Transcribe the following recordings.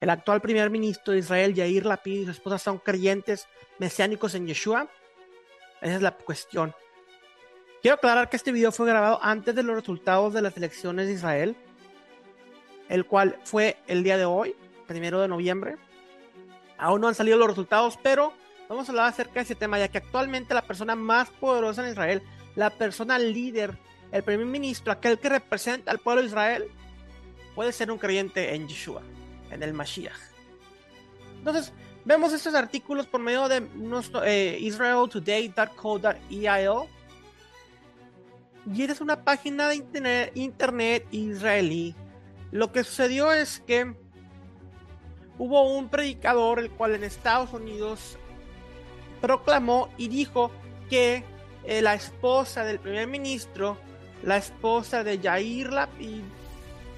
el actual primer ministro de Israel, Yair Lapid, y su esposa son creyentes mesiánicos en Yeshua? Esa es la cuestión. Quiero aclarar que este video fue grabado antes de los resultados de las elecciones de Israel, el cual fue el día de hoy, primero de noviembre. Aún no han salido los resultados, pero vamos a hablar acerca de ese tema, ya que actualmente la persona más poderosa en Israel, la persona líder, el primer ministro, aquel que representa al pueblo de Israel, puede ser un creyente en Yeshua, en el Mashiach. Entonces, vemos estos artículos por medio de nuestro, eh, israeltoday.co.il y eres una página de internet, internet israelí. Lo que sucedió es que hubo un predicador el cual en Estados Unidos proclamó y dijo que eh, la esposa del primer ministro, la esposa de Yair Lapid,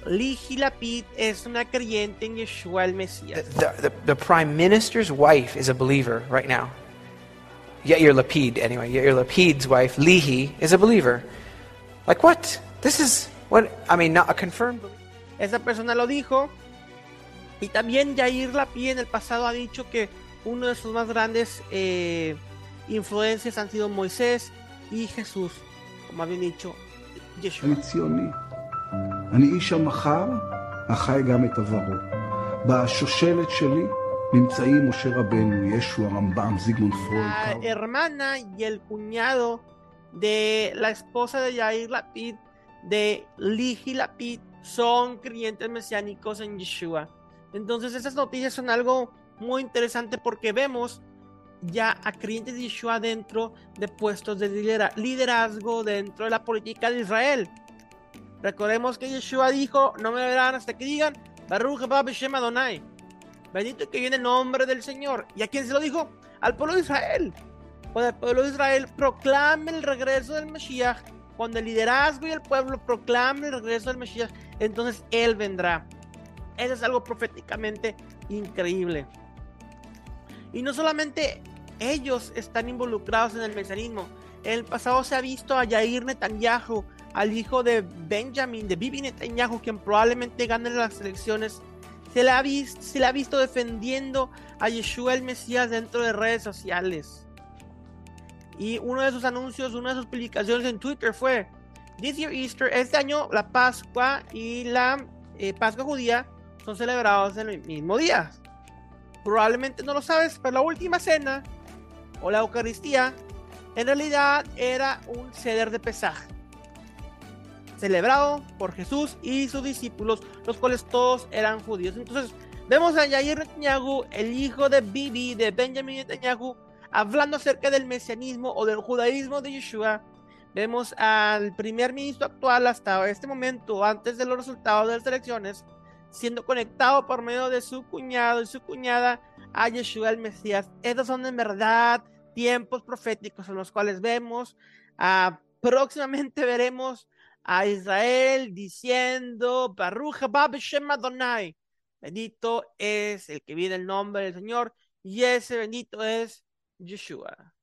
Lihi Lapid, es una creyente en Yeshua el Mesías. The, the, the prime minister's wife is a believer right now. Yair Lapid, anyway. Yair Lapid's wife, Lihi, is a believer. Like what? This is what I mean, not a confirmed. Esa persona lo dijo. Y también Yair Lapid en el pasado ha dicho que uno de sus más grandes eh, influencias han sido Moisés y Jesús, como habían dicho Yeshua. אני ציוני. אני איש המחר, החי גם את עברו. בשושלת שלי נמצאים משה רבנו, ישו, הרמב"ם, זיגמונד פרויד, La קארל. hermana y el cuñado de la esposa de Yair Lapid, de Lihi Lapid, son creyentes mesiánicos en Yeshua. Entonces esas noticias son algo muy interesante porque vemos ya a creyentes de Yeshua dentro de puestos de lidera- liderazgo dentro de la política de Israel. Recordemos que Yeshua dijo, no me verán hasta que digan, Baruch haba Beshem Adonai. Bendito que viene el nombre del Señor. ¿Y a quién se lo dijo? Al pueblo de Israel. Cuando el pueblo de Israel proclame el regreso del Mesías, cuando el liderazgo y el pueblo proclame el regreso del Mesías, entonces Él vendrá. Eso es algo proféticamente increíble. Y no solamente ellos están involucrados en el mesianismo. En el pasado se ha visto a Yair Netanyahu, al hijo de Benjamin, de Bibi Netanyahu, quien probablemente gane las elecciones. Se le, ha visto, defendiendo a Yeshua el Mesías dentro de redes sociales. Y uno de sus anuncios, una de sus publicaciones en Twitter fue: This year Easter, este año la Pascua y la eh, Pascua judía son celebrados en el mismo día. Probablemente no lo sabes, pero la última cena o la Eucaristía en realidad era un ceder de pesaje celebrado por Jesús y sus discípulos, los cuales todos eran judíos. Entonces, vemos a Yair Netanyahu, el hijo de Bibi, de Benjamin Netanyahu, hablando acerca del mesianismo o del judaísmo de Yeshua. Vemos al primer ministro actual hasta este momento, antes de los resultados de las elecciones, siendo conectado por medio de su cuñado y su cuñada a Yeshua el Mesías. Estos son en verdad tiempos proféticos en los cuales vemos, ah, próximamente veremos a Israel diciendo, Baruch Adonai. Bendito es el que viene el nombre del Señor y ese bendito es Yeshua.